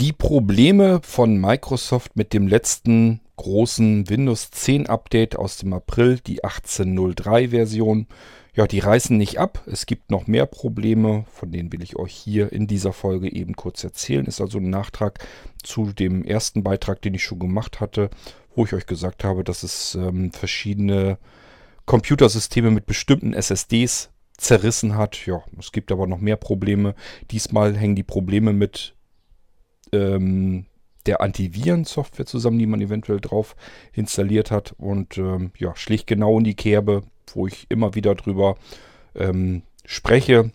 Die Probleme von Microsoft mit dem letzten großen Windows 10 Update aus dem April, die 18.03 Version, ja, die reißen nicht ab. Es gibt noch mehr Probleme, von denen will ich euch hier in dieser Folge eben kurz erzählen. Ist also ein Nachtrag zu dem ersten Beitrag, den ich schon gemacht hatte, wo ich euch gesagt habe, dass es ähm, verschiedene Computersysteme mit bestimmten SSDs zerrissen hat. Ja, es gibt aber noch mehr Probleme. Diesmal hängen die Probleme mit ähm, der Antivirensoftware zusammen, die man eventuell drauf installiert hat und ähm, ja, schlicht genau in die Kerbe, wo ich immer wieder drüber ähm, spreche,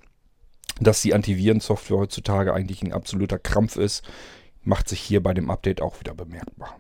dass die Antivirensoftware heutzutage eigentlich ein absoluter Krampf ist, macht sich hier bei dem Update auch wieder bemerkbar.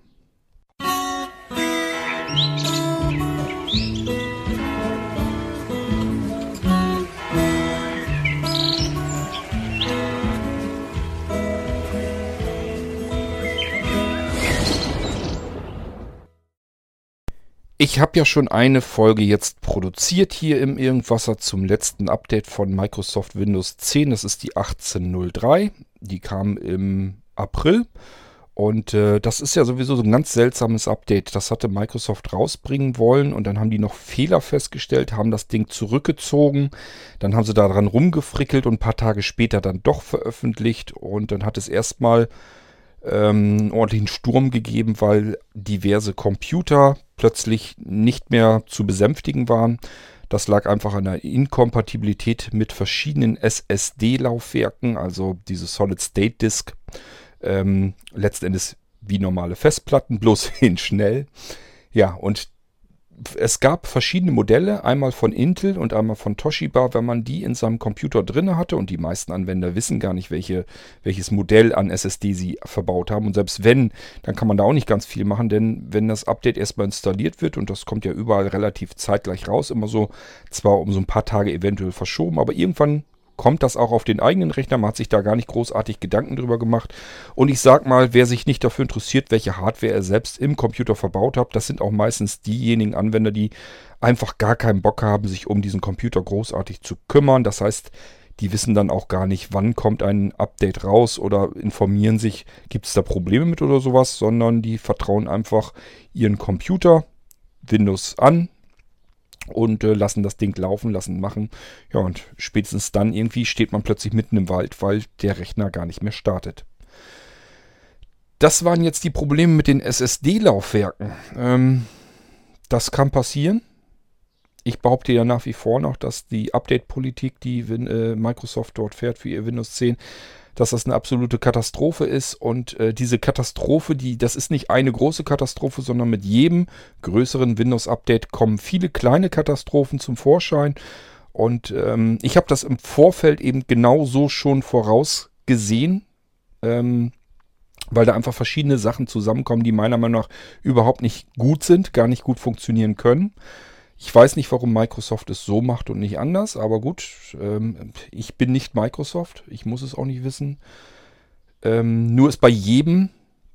Ich habe ja schon eine Folge jetzt produziert hier im Irgendwasser zum letzten Update von Microsoft Windows 10. Das ist die 18.03. Die kam im April. Und äh, das ist ja sowieso so ein ganz seltsames Update. Das hatte Microsoft rausbringen wollen und dann haben die noch Fehler festgestellt, haben das Ding zurückgezogen. Dann haben sie daran rumgefrickelt und ein paar Tage später dann doch veröffentlicht. Und dann hat es erstmal ähm, ordentlichen Sturm gegeben, weil diverse Computer plötzlich nicht mehr zu besänftigen waren. Das lag einfach an der Inkompatibilität mit verschiedenen SSD-Laufwerken, also diese Solid-State Disk. Ähm, letzten Endes wie normale Festplatten, bloß hin schnell. Ja, und es gab verschiedene Modelle, einmal von Intel und einmal von Toshiba, wenn man die in seinem Computer drin hatte und die meisten Anwender wissen gar nicht, welche, welches Modell an SSD sie verbaut haben. Und selbst wenn, dann kann man da auch nicht ganz viel machen, denn wenn das Update erstmal installiert wird und das kommt ja überall relativ zeitgleich raus, immer so, zwar um so ein paar Tage eventuell verschoben, aber irgendwann kommt das auch auf den eigenen Rechner. Man hat sich da gar nicht großartig Gedanken drüber gemacht. Und ich sag mal, wer sich nicht dafür interessiert, welche Hardware er selbst im Computer verbaut hat, das sind auch meistens diejenigen Anwender, die einfach gar keinen Bock haben, sich um diesen Computer großartig zu kümmern. Das heißt, die wissen dann auch gar nicht, wann kommt ein Update raus oder informieren sich, gibt es da Probleme mit oder sowas, sondern die vertrauen einfach ihren Computer, Windows an, und äh, lassen das Ding laufen, lassen machen. Ja, und spätestens dann irgendwie steht man plötzlich mitten im Wald, weil der Rechner gar nicht mehr startet. Das waren jetzt die Probleme mit den SSD-Laufwerken. Ähm, das kann passieren. Ich behaupte ja nach wie vor noch, dass die Update-Politik, die äh, Microsoft dort fährt für ihr Windows 10, dass das eine absolute Katastrophe ist. Und äh, diese Katastrophe, die, das ist nicht eine große Katastrophe, sondern mit jedem größeren Windows-Update kommen viele kleine Katastrophen zum Vorschein. Und ähm, ich habe das im Vorfeld eben genau so schon vorausgesehen, ähm, weil da einfach verschiedene Sachen zusammenkommen, die meiner Meinung nach überhaupt nicht gut sind, gar nicht gut funktionieren können. Ich weiß nicht, warum Microsoft es so macht und nicht anders, aber gut, ähm, ich bin nicht Microsoft, ich muss es auch nicht wissen. Ähm, nur ist bei jedem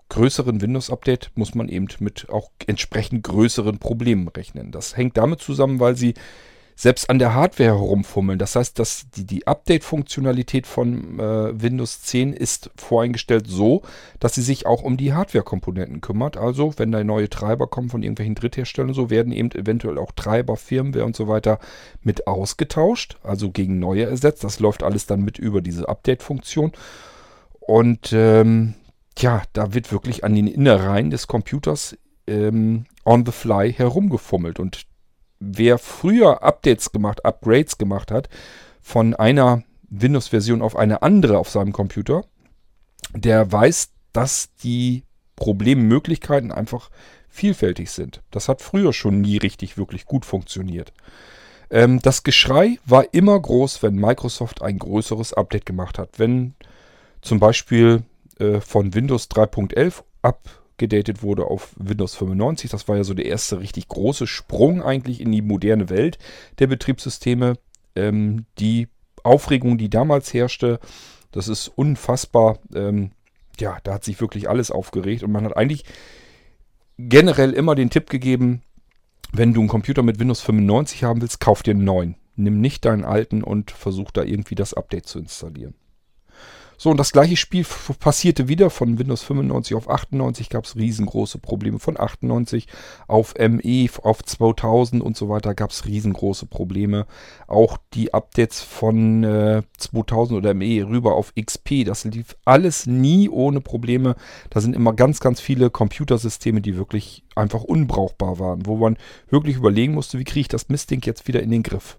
größeren Windows-Update muss man eben mit auch entsprechend größeren Problemen rechnen. Das hängt damit zusammen, weil sie selbst an der Hardware herumfummeln. Das heißt, dass die, die Update-Funktionalität von äh, Windows 10 ist voreingestellt so, dass sie sich auch um die Hardware-Komponenten kümmert. Also, wenn da neue Treiber kommen von irgendwelchen Drittherstellern, so werden eben eventuell auch Treiber, Firmware und so weiter mit ausgetauscht, also gegen neue ersetzt. Das läuft alles dann mit über diese Update-Funktion. Und ähm, ja, da wird wirklich an den Innereien des Computers ähm, on the fly herumgefummelt. Und wer früher Updates gemacht, Upgrades gemacht hat, von einer Windows-Version auf eine andere auf seinem Computer, der weiß, dass die Problemmöglichkeiten einfach vielfältig sind. Das hat früher schon nie richtig wirklich gut funktioniert. Ähm, das Geschrei war immer groß, wenn Microsoft ein größeres Update gemacht hat. Wenn zum Beispiel äh, von Windows 3.11 ab gedatet wurde auf Windows 95. Das war ja so der erste richtig große Sprung eigentlich in die moderne Welt der Betriebssysteme. Ähm, die Aufregung, die damals herrschte, das ist unfassbar. Ähm, ja, da hat sich wirklich alles aufgeregt und man hat eigentlich generell immer den Tipp gegeben, wenn du einen Computer mit Windows 95 haben willst, kauf dir einen neuen. Nimm nicht deinen alten und versuch da irgendwie das Update zu installieren. So, und das gleiche Spiel passierte wieder. Von Windows 95 auf 98 gab es riesengroße Probleme. Von 98 auf ME, auf 2000 und so weiter gab es riesengroße Probleme. Auch die Updates von äh, 2000 oder ME rüber auf XP, das lief alles nie ohne Probleme. Da sind immer ganz, ganz viele Computersysteme, die wirklich einfach unbrauchbar waren, wo man wirklich überlegen musste, wie kriege ich das Mistding jetzt wieder in den Griff.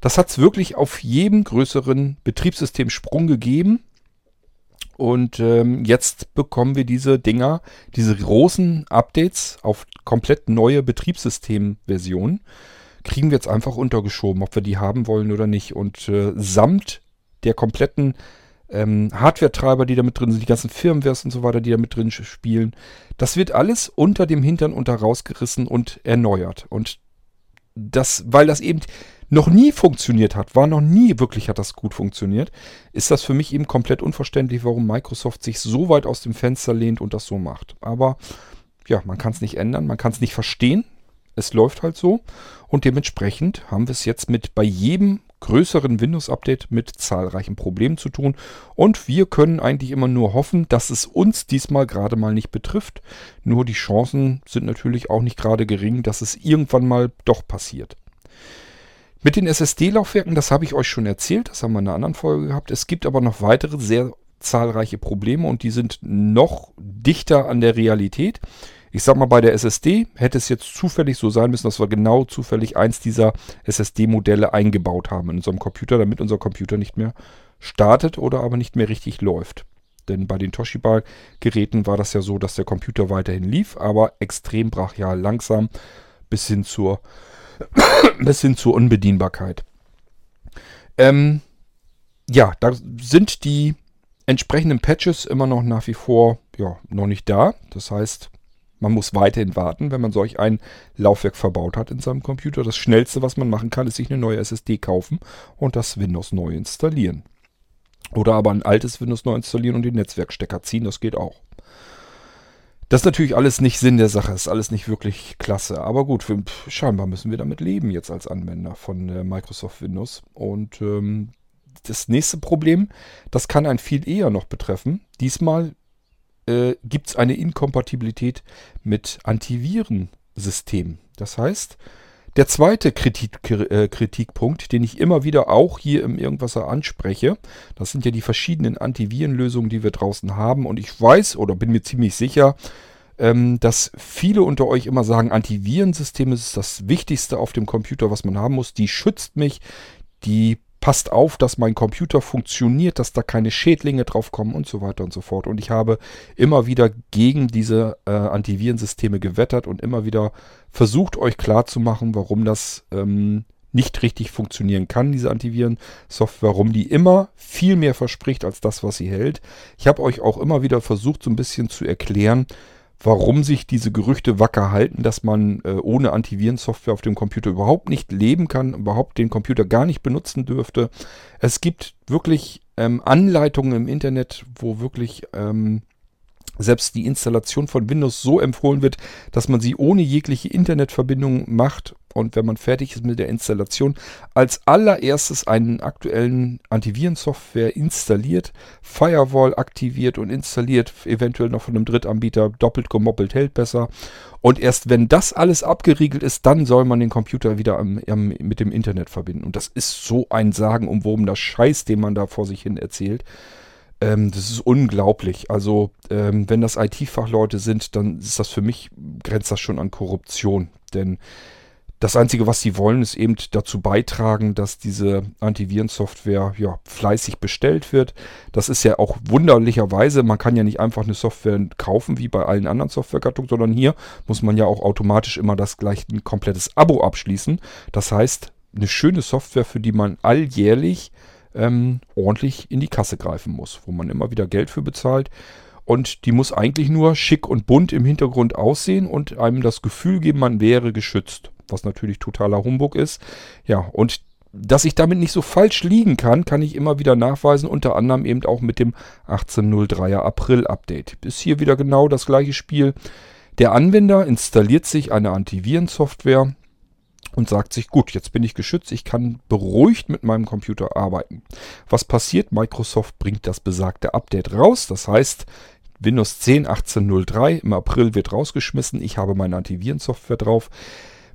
Das hat es wirklich auf jedem größeren Betriebssystem Sprung gegeben. Und ähm, jetzt bekommen wir diese Dinger, diese großen Updates auf komplett neue Betriebssystemversionen, kriegen wir jetzt einfach untergeschoben, ob wir die haben wollen oder nicht. Und äh, samt der kompletten ähm, Hardware-Treiber, die da mit drin sind, die ganzen Firmwares und so weiter, die da mit drin spielen, das wird alles unter dem Hintern unter rausgerissen und erneuert. Und das, weil das eben noch nie funktioniert hat, war noch nie wirklich hat das gut funktioniert, ist das für mich eben komplett unverständlich, warum Microsoft sich so weit aus dem Fenster lehnt und das so macht. Aber ja, man kann es nicht ändern, man kann es nicht verstehen. Es läuft halt so und dementsprechend haben wir es jetzt mit bei jedem größeren Windows-Update mit zahlreichen Problemen zu tun und wir können eigentlich immer nur hoffen, dass es uns diesmal gerade mal nicht betrifft. Nur die Chancen sind natürlich auch nicht gerade gering, dass es irgendwann mal doch passiert. Mit den SSD-Laufwerken, das habe ich euch schon erzählt, das haben wir in einer anderen Folge gehabt. Es gibt aber noch weitere sehr zahlreiche Probleme und die sind noch dichter an der Realität. Ich sag mal, bei der SSD hätte es jetzt zufällig so sein müssen, dass wir genau zufällig eins dieser SSD-Modelle eingebaut haben in unserem Computer, damit unser Computer nicht mehr startet oder aber nicht mehr richtig läuft. Denn bei den Toshiba-Geräten war das ja so, dass der Computer weiterhin lief, aber extrem brachial langsam bis hin zur bis hin zur Unbedienbarkeit. Ähm, ja, da sind die entsprechenden Patches immer noch nach wie vor ja, noch nicht da. Das heißt, man muss weiterhin warten, wenn man solch ein Laufwerk verbaut hat in seinem Computer. Das schnellste, was man machen kann, ist sich eine neue SSD kaufen und das Windows neu installieren. Oder aber ein altes Windows neu installieren und den Netzwerkstecker ziehen, das geht auch. Das ist natürlich alles nicht Sinn der Sache, ist alles nicht wirklich klasse. Aber gut, für, scheinbar müssen wir damit leben jetzt als Anwender von äh, Microsoft Windows. Und ähm, das nächste Problem, das kann einen viel eher noch betreffen. Diesmal äh, gibt es eine Inkompatibilität mit Antivirensystemen. Das heißt, der zweite Kritik, äh, Kritikpunkt, den ich immer wieder auch hier im Irgendwasser anspreche, das sind ja die verschiedenen Antivirenlösungen, die wir draußen haben. Und ich weiß oder bin mir ziemlich sicher, ähm, dass viele unter euch immer sagen, Antivirensystem ist das Wichtigste auf dem Computer, was man haben muss. Die schützt mich, die passt auf, dass mein Computer funktioniert, dass da keine Schädlinge drauf kommen und so weiter und so fort. Und ich habe immer wieder gegen diese äh, Antivirensysteme gewettert und immer wieder versucht, euch klarzumachen, warum das ähm, nicht richtig funktionieren kann, diese Antivirensoftware, warum die immer viel mehr verspricht als das, was sie hält. Ich habe euch auch immer wieder versucht, so ein bisschen zu erklären, warum sich diese Gerüchte wacker halten, dass man äh, ohne Antivirensoftware auf dem Computer überhaupt nicht leben kann, überhaupt den Computer gar nicht benutzen dürfte. Es gibt wirklich ähm, Anleitungen im Internet, wo wirklich ähm, selbst die Installation von Windows so empfohlen wird, dass man sie ohne jegliche Internetverbindung macht und wenn man fertig ist mit der Installation, als allererstes einen aktuellen Antivirensoftware installiert, Firewall aktiviert und installiert, eventuell noch von einem Drittanbieter, doppelt gemoppelt hält besser. Und erst wenn das alles abgeriegelt ist, dann soll man den Computer wieder am, am, mit dem Internet verbinden. Und das ist so ein sagenumwobener Scheiß, den man da vor sich hin erzählt. Ähm, das ist unglaublich. Also, ähm, wenn das IT-Fachleute sind, dann ist das für mich, grenzt das schon an Korruption. Denn das Einzige, was sie wollen, ist eben dazu beitragen, dass diese Antivirensoftware ja, fleißig bestellt wird. Das ist ja auch wunderlicherweise, man kann ja nicht einfach eine Software kaufen wie bei allen anderen Softwaregattungen, sondern hier muss man ja auch automatisch immer das gleich ein komplettes Abo abschließen. Das heißt, eine schöne Software, für die man alljährlich ähm, ordentlich in die Kasse greifen muss, wo man immer wieder Geld für bezahlt. Und die muss eigentlich nur schick und bunt im Hintergrund aussehen und einem das Gefühl geben, man wäre geschützt. Was natürlich totaler Humbug ist. Ja, und dass ich damit nicht so falsch liegen kann, kann ich immer wieder nachweisen, unter anderem eben auch mit dem 1803er April Update. Ist hier wieder genau das gleiche Spiel. Der Anwender installiert sich eine Antivirensoftware und sagt sich, gut, jetzt bin ich geschützt, ich kann beruhigt mit meinem Computer arbeiten. Was passiert? Microsoft bringt das besagte Update raus. Das heißt, Windows 10 18.03 im April wird rausgeschmissen. Ich habe meine Antivirensoftware drauf.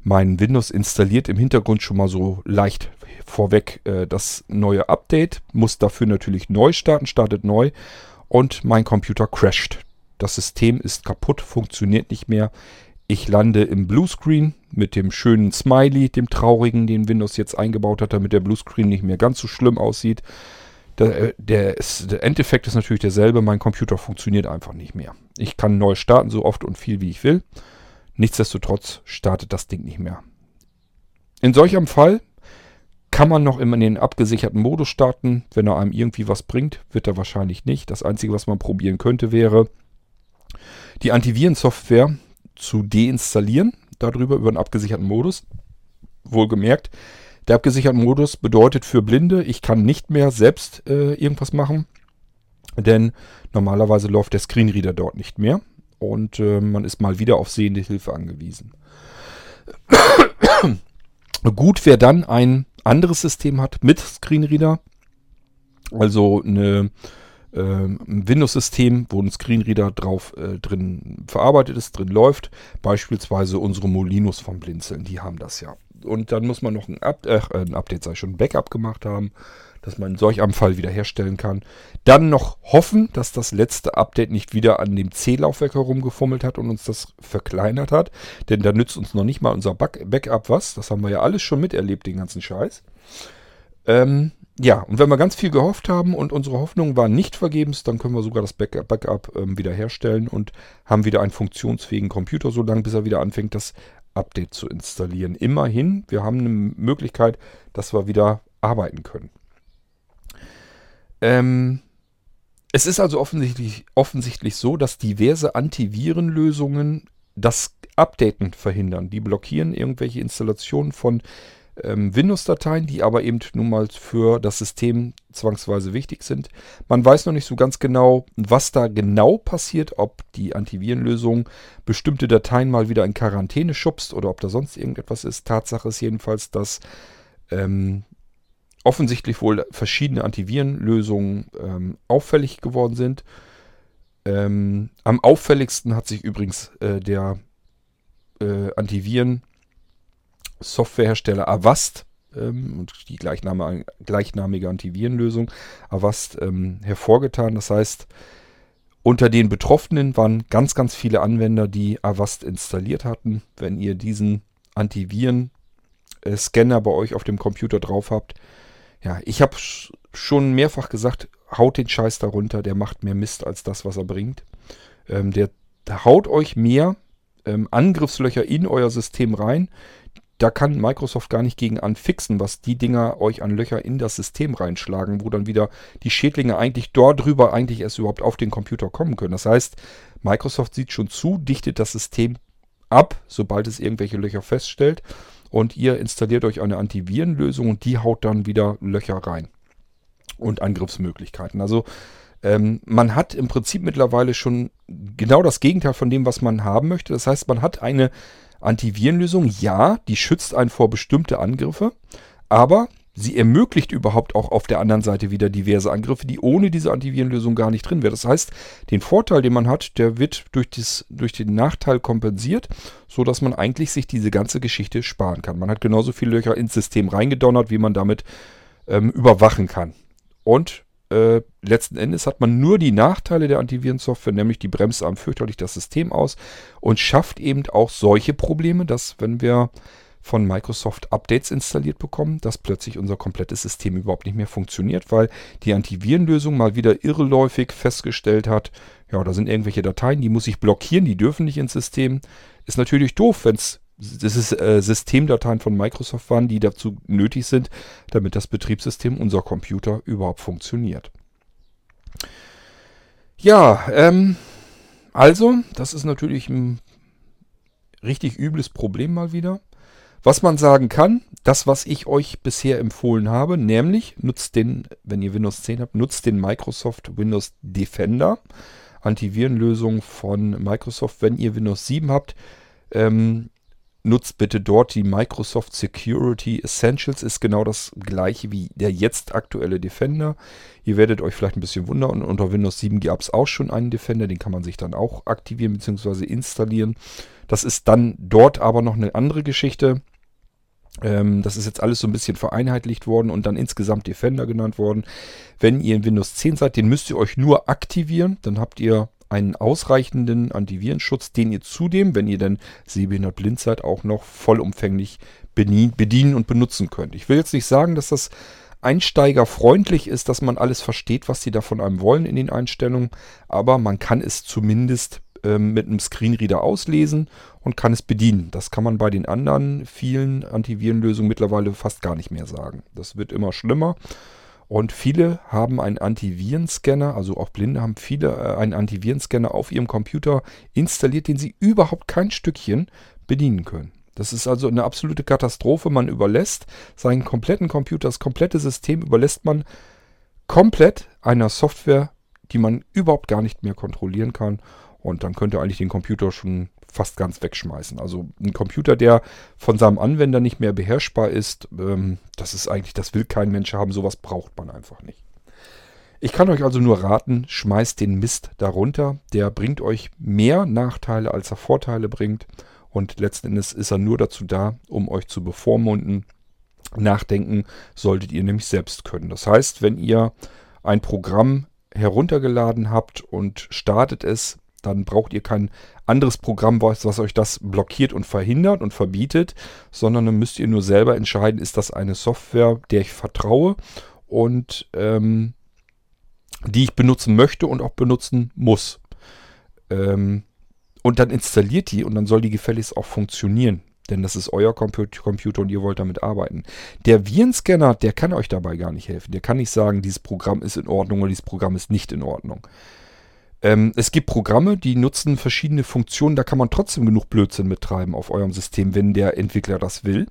Mein Windows installiert im Hintergrund schon mal so leicht vorweg äh, das neue Update. Muss dafür natürlich neu starten, startet neu und mein Computer crasht. Das System ist kaputt, funktioniert nicht mehr. Ich lande im Bluescreen mit dem schönen Smiley, dem traurigen, den Windows jetzt eingebaut hat, damit der Bluescreen nicht mehr ganz so schlimm aussieht. Der, äh, der, ist, der Endeffekt ist natürlich derselbe. Mein Computer funktioniert einfach nicht mehr. Ich kann neu starten, so oft und viel wie ich will. Nichtsdestotrotz startet das Ding nicht mehr. In solch einem Fall kann man noch immer in den abgesicherten Modus starten. Wenn er einem irgendwie was bringt, wird er wahrscheinlich nicht. Das Einzige, was man probieren könnte, wäre, die Antivirensoftware zu deinstallieren. Darüber über einen abgesicherten Modus. Wohlgemerkt, der abgesicherte Modus bedeutet für Blinde, ich kann nicht mehr selbst äh, irgendwas machen, denn normalerweise läuft der Screenreader dort nicht mehr und äh, man ist mal wieder auf sehende Hilfe angewiesen. Gut, wer dann ein anderes System hat mit Screenreader, also eine, äh, ein Windows-System, wo ein Screenreader drauf äh, drin verarbeitet ist, drin läuft, beispielsweise unsere Molinos vom Blinzeln, die haben das ja und dann muss man noch ein, Up äh, ein Update, sei schon, ein Backup gemacht haben, dass man solch einem Fall wiederherstellen kann. Dann noch hoffen, dass das letzte Update nicht wieder an dem C-Laufwerk herumgefummelt hat und uns das verkleinert hat. Denn da nützt uns noch nicht mal unser Backup was. Das haben wir ja alles schon miterlebt, den ganzen Scheiß. Ähm, ja, und wenn wir ganz viel gehofft haben und unsere Hoffnungen waren nicht vergebens, dann können wir sogar das Backup, Backup ähm, wiederherstellen und haben wieder einen funktionsfähigen Computer, so lange bis er wieder anfängt, das Update zu installieren. Immerhin, wir haben eine Möglichkeit, dass wir wieder arbeiten können. Ähm, es ist also offensichtlich, offensichtlich so, dass diverse Antivirenlösungen das Updaten verhindern. Die blockieren irgendwelche Installationen von ähm, Windows-Dateien, die aber eben nun mal für das System zwangsweise wichtig sind. Man weiß noch nicht so ganz genau, was da genau passiert, ob die Antivirenlösung bestimmte Dateien mal wieder in Quarantäne schubst oder ob da sonst irgendetwas ist. Tatsache ist jedenfalls, dass ähm, offensichtlich wohl verschiedene Antivirenlösungen ähm, auffällig geworden sind. Ähm, am auffälligsten hat sich übrigens äh, der äh, Antiviren Softwarehersteller Avast ähm, und die gleichnamige, Antivirenlösung Avast ähm, hervorgetan. Das heißt, unter den Betroffenen waren ganz, ganz viele Anwender, die Avast installiert hatten. Wenn ihr diesen Antiviren-Scanner bei euch auf dem Computer drauf habt, ja, ich habe schon mehrfach gesagt, haut den Scheiß darunter, der macht mehr Mist als das, was er bringt. Ähm, der, der haut euch mehr ähm, Angriffslöcher in euer System rein, da kann Microsoft gar nicht gegen anfixen, was die Dinger euch an Löcher in das System reinschlagen, wo dann wieder die Schädlinge eigentlich dort drüber eigentlich erst überhaupt auf den Computer kommen können. Das heißt, Microsoft sieht schon zu, dichtet das System ab, sobald es irgendwelche Löcher feststellt und ihr installiert euch eine Antivirenlösung und die haut dann wieder Löcher rein und Angriffsmöglichkeiten. Also ähm, man hat im Prinzip mittlerweile schon genau das Gegenteil von dem, was man haben möchte. Das heißt, man hat eine Antivirenlösung, ja, die schützt einen vor bestimmte Angriffe, aber sie ermöglicht überhaupt auch auf der anderen Seite wieder diverse Angriffe, die ohne diese Antivirenlösung gar nicht drin wären. Das heißt, den Vorteil, den man hat, der wird durch, das, durch den Nachteil kompensiert, sodass man eigentlich sich diese ganze Geschichte sparen kann. Man hat genauso viele Löcher ins System reingedonnert, wie man damit ähm, überwachen kann. Und äh, letzten Endes hat man nur die Nachteile der Antivirensoftware, nämlich die bremst einem fürchterlich das System aus und schafft eben auch solche Probleme, dass wenn wir von Microsoft Updates installiert bekommen, dass plötzlich unser komplettes System überhaupt nicht mehr funktioniert, weil die Antivirenlösung mal wieder irreläufig festgestellt hat, ja, da sind irgendwelche Dateien, die muss ich blockieren, die dürfen nicht ins System. Ist natürlich doof, wenn es äh, Systemdateien von Microsoft waren, die dazu nötig sind, damit das Betriebssystem unser Computer überhaupt funktioniert. Ja, ähm, also, das ist natürlich ein richtig übles Problem mal wieder. Was man sagen kann, das, was ich euch bisher empfohlen habe, nämlich nutzt den, wenn ihr Windows 10 habt, nutzt den Microsoft Windows Defender, Antivirenlösung von Microsoft. Wenn ihr Windows 7 habt, ähm, nutzt bitte dort die Microsoft Security Essentials. Ist genau das gleiche wie der jetzt aktuelle Defender. Ihr werdet euch vielleicht ein bisschen wundern. Unter Windows 7 gab es auch schon einen Defender. Den kann man sich dann auch aktivieren bzw. installieren. Das ist dann dort aber noch eine andere Geschichte. Ähm, das ist jetzt alles so ein bisschen vereinheitlicht worden und dann insgesamt Defender genannt worden. Wenn ihr in Windows 10 seid, den müsst ihr euch nur aktivieren. Dann habt ihr einen ausreichenden Antivirenschutz, den ihr zudem, wenn ihr dann sehbehindert blind seid, auch noch vollumfänglich bedienen und benutzen könnt. Ich will jetzt nicht sagen, dass das einsteigerfreundlich ist, dass man alles versteht, was sie da von einem wollen in den Einstellungen, aber man kann es zumindest ähm, mit einem Screenreader auslesen und kann es bedienen. Das kann man bei den anderen vielen Antivirenlösungen mittlerweile fast gar nicht mehr sagen. Das wird immer schlimmer. Und viele haben einen Antivirenscanner, also auch Blinde haben viele äh, einen Antivirenscanner auf ihrem Computer installiert, den sie überhaupt kein Stückchen bedienen können. Das ist also eine absolute Katastrophe. Man überlässt seinen kompletten Computer, das komplette System überlässt man komplett einer Software, die man überhaupt gar nicht mehr kontrollieren kann. Und dann könnte eigentlich den Computer schon fast ganz wegschmeißen. Also ein Computer, der von seinem Anwender nicht mehr beherrschbar ist, ähm, das ist eigentlich, das will kein Mensch haben. Sowas braucht man einfach nicht. Ich kann euch also nur raten, schmeißt den Mist darunter. Der bringt euch mehr Nachteile, als er Vorteile bringt. Und letzten Endes ist er nur dazu da, um euch zu bevormunden. Nachdenken solltet ihr nämlich selbst können. Das heißt, wenn ihr ein Programm heruntergeladen habt und startet es, dann braucht ihr kein anderes Programm, was, was, euch das blockiert und verhindert und verbietet, sondern dann müsst ihr nur selber entscheiden, ist das eine Software, der ich vertraue und ähm, die ich benutzen möchte und auch benutzen muss. Ähm, und dann installiert die und dann soll die gefälligst auch funktionieren. Denn das ist euer Computer und ihr wollt damit arbeiten. Der Virenscanner, der kann euch dabei gar nicht helfen. Der kann nicht sagen, dieses Programm ist in Ordnung oder dieses Programm ist nicht in Ordnung. Ähm, es gibt Programme, die nutzen verschiedene Funktionen, da kann man trotzdem genug Blödsinn mittreiben auf eurem System, wenn der Entwickler das will.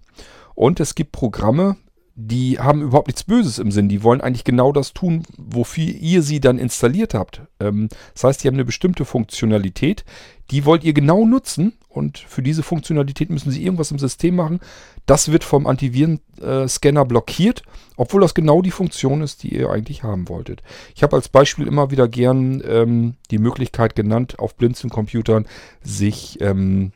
Und es gibt Programme, die haben überhaupt nichts Böses im Sinn. Die wollen eigentlich genau das tun, wofür ihr sie dann installiert habt. Ähm, das heißt, die haben eine bestimmte Funktionalität, die wollt ihr genau nutzen und für diese Funktionalität müssen sie irgendwas im System machen. Das wird vom Antivirenscanner blockiert, obwohl das genau die Funktion ist, die ihr eigentlich haben wolltet. Ich habe als Beispiel immer wieder gern ähm, die Möglichkeit genannt, auf Blinzeln-Computern sich ähm,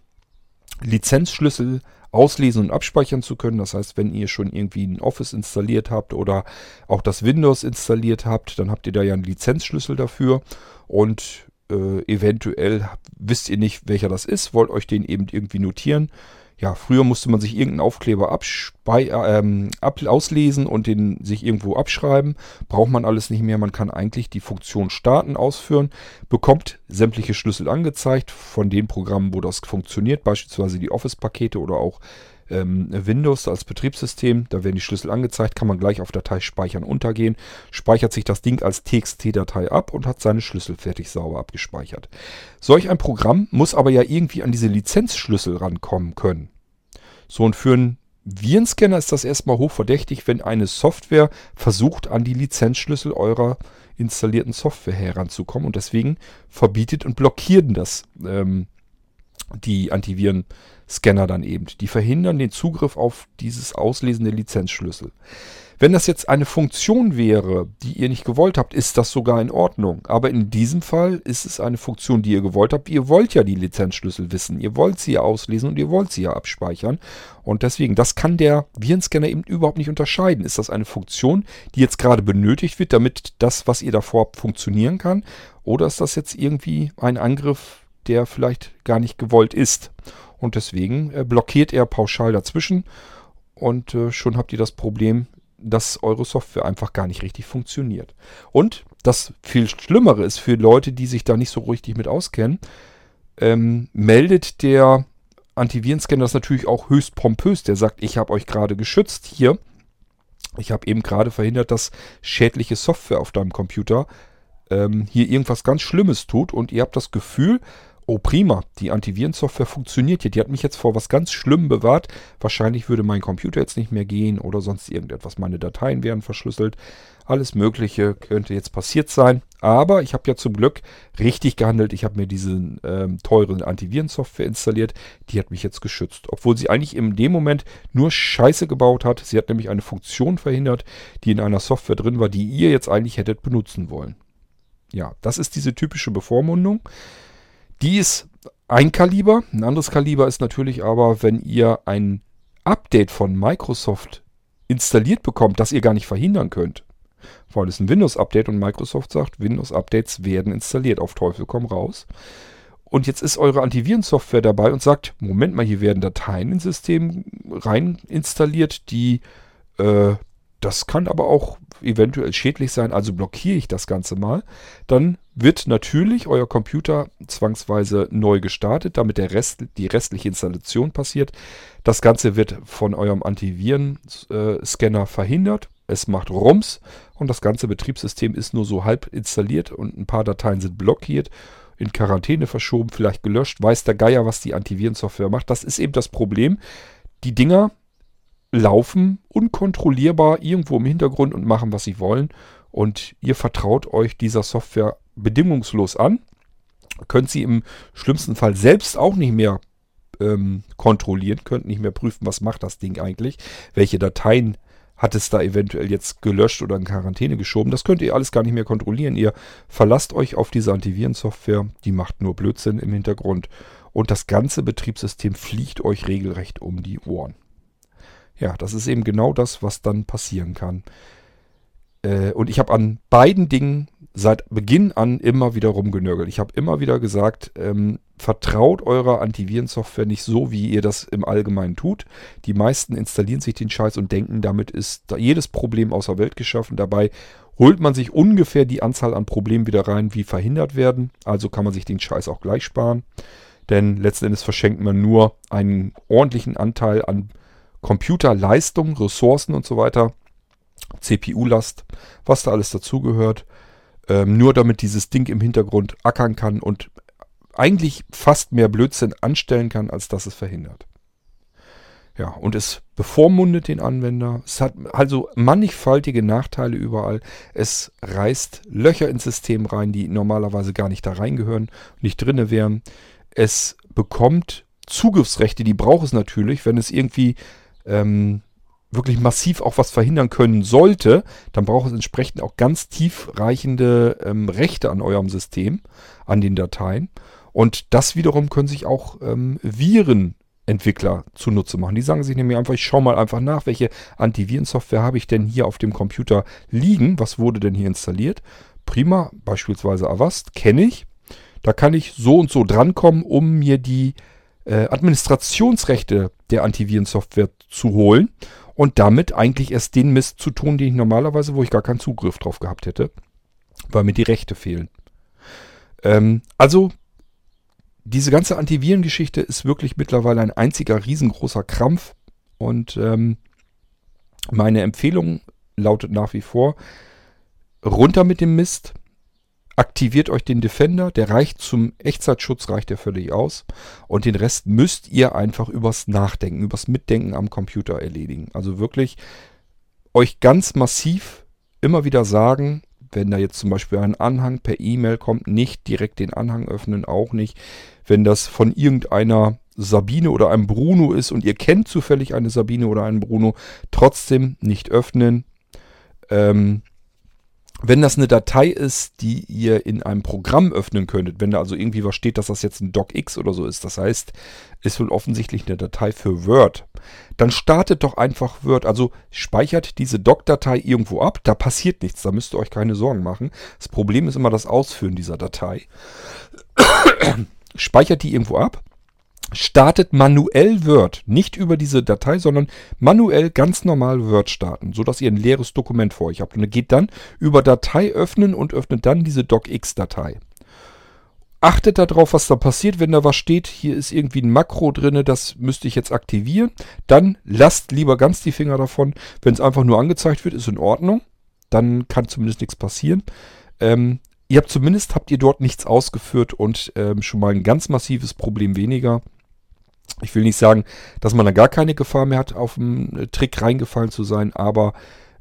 Lizenzschlüssel auslesen und abspeichern zu können. Das heißt, wenn ihr schon irgendwie ein Office installiert habt oder auch das Windows installiert habt, dann habt ihr da ja einen Lizenzschlüssel dafür und äh, eventuell wisst ihr nicht, welcher das ist, wollt euch den eben irgendwie notieren. Ja, früher musste man sich irgendeinen Aufkleber abspei ähm, ab auslesen und den sich irgendwo abschreiben. Braucht man alles nicht mehr. Man kann eigentlich die Funktion starten ausführen, bekommt sämtliche Schlüssel angezeigt von den Programmen, wo das funktioniert, beispielsweise die Office-Pakete oder auch ähm, Windows als Betriebssystem. Da werden die Schlüssel angezeigt, kann man gleich auf Datei speichern untergehen, speichert sich das Ding als TXT-Datei ab und hat seine Schlüssel fertig sauber abgespeichert. Solch ein Programm muss aber ja irgendwie an diese Lizenzschlüssel rankommen können. So und für einen Virenscanner ist das erstmal hochverdächtig, wenn eine Software versucht, an die Lizenzschlüssel eurer installierten Software heranzukommen und deswegen verbietet und blockiert das ähm, die Antiviren-Scanner dann eben. Die verhindern den Zugriff auf dieses Auslesen der Lizenzschlüssel. Wenn das jetzt eine Funktion wäre, die ihr nicht gewollt habt, ist das sogar in Ordnung. Aber in diesem Fall ist es eine Funktion, die ihr gewollt habt. Ihr wollt ja die Lizenzschlüssel wissen. Ihr wollt sie ja auslesen und ihr wollt sie ja abspeichern. Und deswegen, das kann der Virenscanner eben überhaupt nicht unterscheiden. Ist das eine Funktion, die jetzt gerade benötigt wird, damit das, was ihr davor habt, funktionieren kann? Oder ist das jetzt irgendwie ein Angriff, der vielleicht gar nicht gewollt ist. Und deswegen äh, blockiert er pauschal dazwischen und äh, schon habt ihr das Problem, dass eure Software einfach gar nicht richtig funktioniert. Und das viel Schlimmere ist für Leute, die sich da nicht so richtig mit auskennen, ähm, meldet der Antivirenscanner das natürlich auch höchst pompös. Der sagt, ich habe euch gerade geschützt hier. Ich habe eben gerade verhindert, dass schädliche Software auf deinem Computer ähm, hier irgendwas ganz Schlimmes tut und ihr habt das Gefühl, Oh prima, die Antivirensoftware funktioniert hier. Die hat mich jetzt vor was ganz Schlimmem bewahrt. Wahrscheinlich würde mein Computer jetzt nicht mehr gehen oder sonst irgendetwas. Meine Dateien wären verschlüsselt. Alles Mögliche könnte jetzt passiert sein. Aber ich habe ja zum Glück richtig gehandelt. Ich habe mir diese ähm, teuren Antivirensoftware installiert. Die hat mich jetzt geschützt. Obwohl sie eigentlich in dem Moment nur Scheiße gebaut hat. Sie hat nämlich eine Funktion verhindert, die in einer Software drin war, die ihr jetzt eigentlich hättet benutzen wollen. Ja, das ist diese typische Bevormundung. Die ist ein Kaliber. Ein anderes Kaliber ist natürlich aber, wenn ihr ein Update von Microsoft installiert bekommt, das ihr gar nicht verhindern könnt. Weil es ein Windows-Update und Microsoft sagt, Windows-Updates werden installiert. Auf Teufel komm raus. Und jetzt ist eure Antivirensoftware dabei und sagt, Moment mal, hier werden Dateien ins System rein installiert, die äh, das kann aber auch eventuell schädlich sein, also blockiere ich das Ganze mal. Dann wird natürlich euer Computer zwangsweise neu gestartet, damit der Rest, die restliche Installation passiert. Das Ganze wird von eurem Antiviren-Scanner verhindert. Es macht Rums und das ganze Betriebssystem ist nur so halb installiert und ein paar Dateien sind blockiert, in Quarantäne verschoben, vielleicht gelöscht. Weiß der Geier, was die Antivirensoftware macht. Das ist eben das Problem. Die Dinger laufen unkontrollierbar irgendwo im Hintergrund und machen, was sie wollen. Und ihr vertraut euch dieser Software bedingungslos an. Könnt sie im schlimmsten Fall selbst auch nicht mehr ähm, kontrollieren, könnt nicht mehr prüfen, was macht das Ding eigentlich, welche Dateien hat es da eventuell jetzt gelöscht oder in Quarantäne geschoben. Das könnt ihr alles gar nicht mehr kontrollieren. Ihr verlasst euch auf diese Antivirensoftware, die macht nur Blödsinn im Hintergrund und das ganze Betriebssystem fliegt euch regelrecht um die Ohren. Ja, das ist eben genau das, was dann passieren kann. Äh, und ich habe an beiden Dingen seit Beginn an immer wieder rumgenörgelt. Ich habe immer wieder gesagt, ähm, vertraut eurer Antivirensoftware nicht so, wie ihr das im Allgemeinen tut. Die meisten installieren sich den Scheiß und denken, damit ist jedes Problem außer Welt geschaffen. Dabei holt man sich ungefähr die Anzahl an Problemen wieder rein, wie verhindert werden. Also kann man sich den Scheiß auch gleich sparen. Denn letzten Endes verschenkt man nur einen ordentlichen Anteil an Computerleistung, Ressourcen und so weiter, CPU-Last, was da alles dazugehört, ähm, nur damit dieses Ding im Hintergrund ackern kann und eigentlich fast mehr Blödsinn anstellen kann, als dass es verhindert. Ja, und es bevormundet den Anwender. Es hat also mannigfaltige Nachteile überall. Es reißt Löcher ins System rein, die normalerweise gar nicht da reingehören, nicht drinne wären. Es bekommt Zugriffsrechte, die braucht es natürlich, wenn es irgendwie ähm, wirklich massiv auch was verhindern können sollte, dann braucht es entsprechend auch ganz tiefreichende ähm, Rechte an eurem System, an den Dateien. Und das wiederum können sich auch ähm, Virenentwickler zunutze machen. Die sagen sich nämlich einfach, ich schaue mal einfach nach, welche Antivirensoftware habe ich denn hier auf dem Computer liegen, was wurde denn hier installiert. Prima, beispielsweise Avast, kenne ich. Da kann ich so und so drankommen, um mir die äh, Administrationsrechte der Antivirensoftware zu holen und damit eigentlich erst den Mist zu tun, den ich normalerweise, wo ich gar keinen Zugriff drauf gehabt hätte, weil mir die Rechte fehlen. Ähm, also diese ganze Antivirengeschichte ist wirklich mittlerweile ein einziger riesengroßer Krampf und ähm, meine Empfehlung lautet nach wie vor, runter mit dem Mist, aktiviert euch den Defender, der reicht zum Echtzeitschutz, reicht der völlig aus. Und den Rest müsst ihr einfach übers Nachdenken, übers Mitdenken am Computer erledigen. Also wirklich euch ganz massiv immer wieder sagen, wenn da jetzt zum Beispiel ein Anhang per E-Mail kommt, nicht direkt den Anhang öffnen, auch nicht. Wenn das von irgendeiner Sabine oder einem Bruno ist und ihr kennt zufällig eine Sabine oder einen Bruno, trotzdem nicht öffnen. Ähm, wenn das eine Datei ist, die ihr in einem Programm öffnen könntet, wenn da also irgendwie was steht, dass das jetzt ein DocX oder so ist, das heißt, ist wohl offensichtlich eine Datei für Word, dann startet doch einfach Word. Also speichert diese Doc-Datei irgendwo ab, da passiert nichts, da müsst ihr euch keine Sorgen machen. Das Problem ist immer das Ausführen dieser Datei. speichert die irgendwo ab startet manuell Word. Nicht über diese Datei, sondern manuell ganz normal Word starten, sodass ihr ein leeres Dokument vor euch habt. Und geht dann über Datei öffnen und öffnet dann diese DocX-Datei. Achtet darauf, was da passiert, wenn da was steht. Hier ist irgendwie ein Makro drin, das müsste ich jetzt aktivieren. Dann lasst lieber ganz die Finger davon. Wenn es einfach nur angezeigt wird, ist in Ordnung. Dann kann zumindest nichts passieren. Ähm, ihr habt zumindest habt ihr dort nichts ausgeführt und ähm, schon mal ein ganz massives Problem weniger. Ich will nicht sagen, dass man da gar keine Gefahr mehr hat, auf einen äh, Trick reingefallen zu sein, aber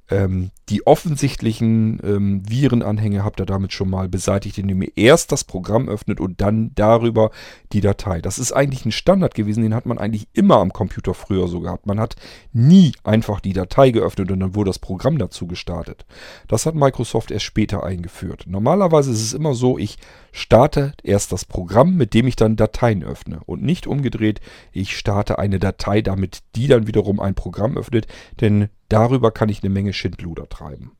ähm, die offensichtlichen ähm, Virenanhänge habt ihr damit schon mal beseitigt, indem ihr erst das Programm öffnet und dann darüber die Datei. Das ist eigentlich ein Standard gewesen, den hat man eigentlich immer am Computer früher so gehabt. Man hat nie einfach die Datei geöffnet und dann wurde das Programm dazu gestartet. Das hat Microsoft erst später eingeführt. Normalerweise ist es immer so, ich starte erst das Programm, mit dem ich dann Dateien öffne und nicht umgedreht, ich starte eine Datei, damit die dann wiederum ein Programm öffnet, denn darüber kann ich eine Menge Schindluder treiben.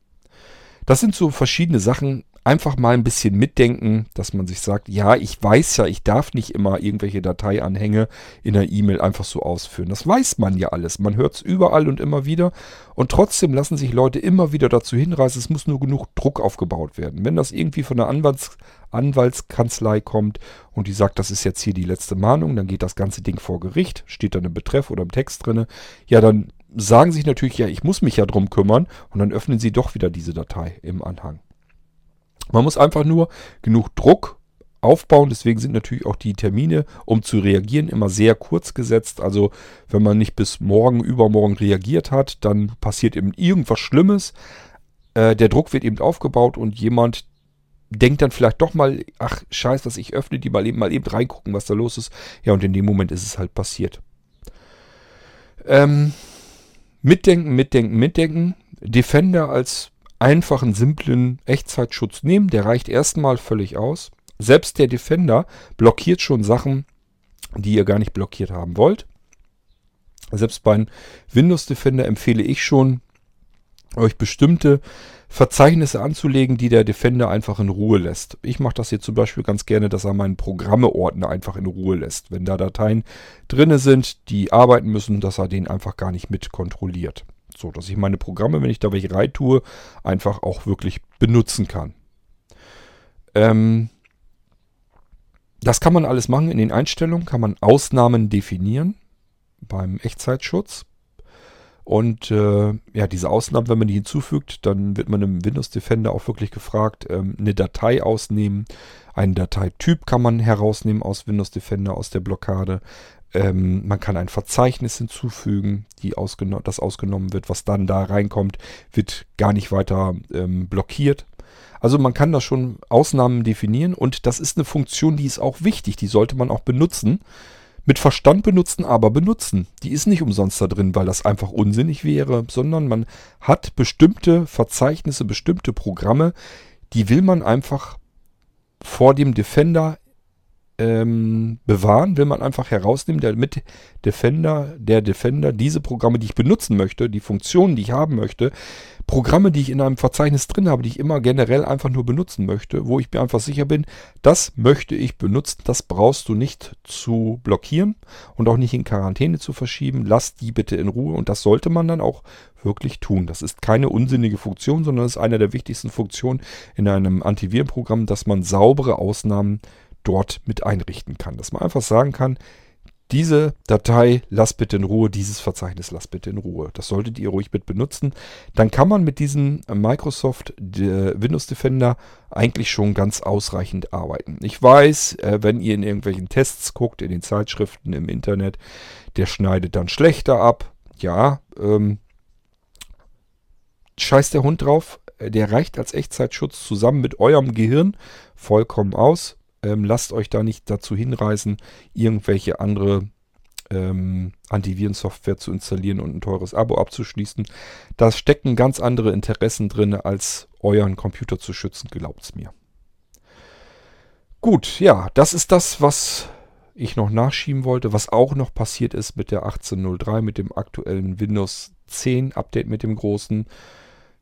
Das sind so verschiedene Sachen. Einfach mal ein bisschen mitdenken, dass man sich sagt, ja, ich weiß ja, ich darf nicht immer irgendwelche Dateianhänge in der E-Mail einfach so ausführen. Das weiß man ja alles. Man hört es überall und immer wieder. Und trotzdem lassen sich Leute immer wieder dazu hinreißen, es muss nur genug Druck aufgebaut werden. Wenn das irgendwie von der Anwalts Anwaltskanzlei kommt und die sagt, das ist jetzt hier die letzte Mahnung, dann geht das ganze Ding vor Gericht, steht dann im Betreff oder im Text drin. Ja, dann sagen sich natürlich, ja, ich muss mich ja drum kümmern und dann öffnen sie doch wieder diese Datei im Anhang. Man muss einfach nur genug Druck aufbauen, deswegen sind natürlich auch die Termine, um zu reagieren, immer sehr kurz gesetzt. Also wenn man nicht bis morgen, übermorgen reagiert hat, dann passiert eben irgendwas Schlimmes. Äh, der Druck wird eben aufgebaut und jemand denkt dann vielleicht doch mal, ach scheiß, dass ich öffne die mal eben, mal eben reingucken, was da los ist. Ja, und in dem Moment ist es halt passiert. Ähm, Mitdenken, mitdenken, mitdenken. Defender als einfachen, simplen Echtzeitschutz nehmen. Der reicht erstmal völlig aus. Selbst der Defender blockiert schon Sachen, die ihr gar nicht blockiert haben wollt. Selbst beim Windows Defender empfehle ich schon, euch bestimmte Verzeichnisse anzulegen, die der Defender einfach in Ruhe lässt. Ich mache das hier zum Beispiel ganz gerne, dass er meinen Programmeordner einfach in Ruhe lässt. Wenn da Dateien drinne sind, die arbeiten müssen, dass er den einfach gar nicht mit kontrolliert. So, dass ich meine Programme, wenn ich da welche rein tue, einfach auch wirklich benutzen kann. Ähm, das kann man alles machen in den Einstellungen, kann man Ausnahmen definieren beim Echtzeitschutz. Und äh, ja, diese Ausnahmen, wenn man die hinzufügt, dann wird man im Windows Defender auch wirklich gefragt, ähm, eine Datei ausnehmen. Einen Dateityp kann man herausnehmen aus Windows Defender, aus der Blockade. Ähm, man kann ein Verzeichnis hinzufügen, ausgeno das ausgenommen wird. Was dann da reinkommt, wird gar nicht weiter ähm, blockiert. Also man kann da schon Ausnahmen definieren und das ist eine Funktion, die ist auch wichtig, die sollte man auch benutzen. Mit Verstand benutzen, aber benutzen. Die ist nicht umsonst da drin, weil das einfach unsinnig wäre, sondern man hat bestimmte Verzeichnisse, bestimmte Programme, die will man einfach vor dem Defender ähm, bewahren, will man einfach herausnehmen, damit Defender, der Defender diese Programme, die ich benutzen möchte, die Funktionen, die ich haben möchte, Programme, die ich in einem Verzeichnis drin habe, die ich immer generell einfach nur benutzen möchte, wo ich mir einfach sicher bin, das möchte ich benutzen, das brauchst du nicht zu blockieren und auch nicht in Quarantäne zu verschieben. Lass die bitte in Ruhe und das sollte man dann auch wirklich tun. Das ist keine unsinnige Funktion, sondern ist eine der wichtigsten Funktionen in einem Antivirenprogramm, dass man saubere Ausnahmen dort mit einrichten kann. Dass man einfach sagen kann, diese Datei lass bitte in Ruhe, dieses Verzeichnis lass bitte in Ruhe. Das solltet ihr ruhig mit benutzen. Dann kann man mit diesem Microsoft Windows Defender eigentlich schon ganz ausreichend arbeiten. Ich weiß, äh, wenn ihr in irgendwelchen Tests guckt, in den Zeitschriften, im Internet, der schneidet dann schlechter ab. Ja, ähm, scheiß der Hund drauf. Der reicht als Echtzeitschutz zusammen mit eurem Gehirn vollkommen aus. Ähm, lasst euch da nicht dazu hinreißen, irgendwelche andere ähm, Antivirensoftware zu installieren und ein teures Abo abzuschließen. Da stecken ganz andere Interessen drin, als euren Computer zu schützen, glaubt's mir. Gut, ja, das ist das, was ich noch nachschieben wollte, was auch noch passiert ist mit der 1803, mit dem aktuellen Windows 10 Update, mit dem großen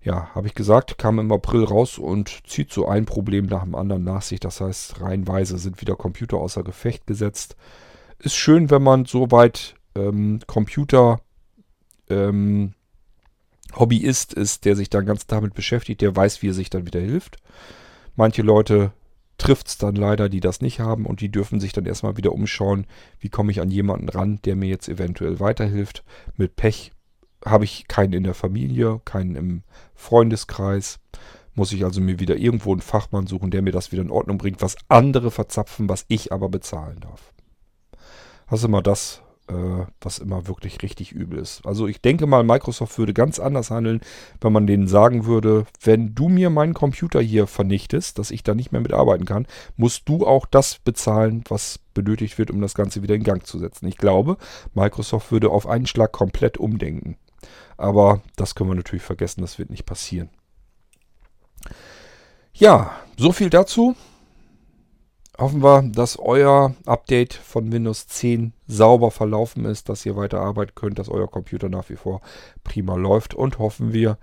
ja, habe ich gesagt, kam im April raus und zieht so ein Problem nach dem anderen nach sich. Das heißt, reihenweise sind wieder Computer außer Gefecht gesetzt. Ist schön, wenn man soweit ähm, Computer ähm, Hobbyist ist, der sich dann ganz damit beschäftigt, der weiß, wie er sich dann wieder hilft. Manche Leute trifft es dann leider, die das nicht haben und die dürfen sich dann erstmal wieder umschauen, wie komme ich an jemanden ran, der mir jetzt eventuell weiterhilft. Mit Pech habe ich keinen in der Familie, keinen im Freundeskreis. Muss ich also mir wieder irgendwo einen Fachmann suchen, der mir das wieder in Ordnung bringt, was andere verzapfen, was ich aber bezahlen darf. Das ist immer das, äh, was immer wirklich richtig übel ist. Also ich denke mal, Microsoft würde ganz anders handeln, wenn man denen sagen würde, wenn du mir meinen Computer hier vernichtest, dass ich da nicht mehr mitarbeiten kann, musst du auch das bezahlen, was benötigt wird, um das Ganze wieder in Gang zu setzen. Ich glaube, Microsoft würde auf einen Schlag komplett umdenken. Aber das können wir natürlich vergessen, das wird nicht passieren. Ja, so viel dazu. Hoffen wir, dass euer Update von Windows 10 sauber verlaufen ist, dass ihr weiter arbeiten könnt, dass euer Computer nach wie vor prima läuft und hoffen wir,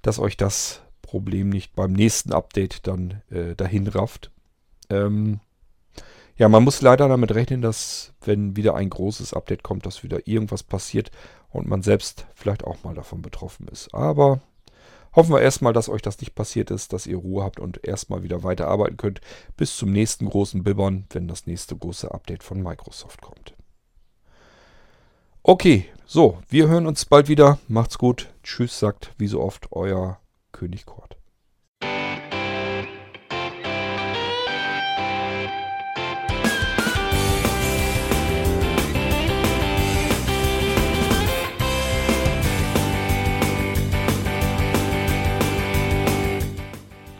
dass euch das Problem nicht beim nächsten Update dann äh, dahin rafft. Ähm, ja, man muss leider damit rechnen, dass wenn wieder ein großes Update kommt, dass wieder irgendwas passiert und man selbst vielleicht auch mal davon betroffen ist. Aber Hoffen wir erstmal, dass euch das nicht passiert ist, dass ihr Ruhe habt und erstmal wieder weiterarbeiten könnt bis zum nächsten großen Bibbern, wenn das nächste große Update von Microsoft kommt. Okay, so, wir hören uns bald wieder. Macht's gut. Tschüss, sagt wie so oft euer König Kort.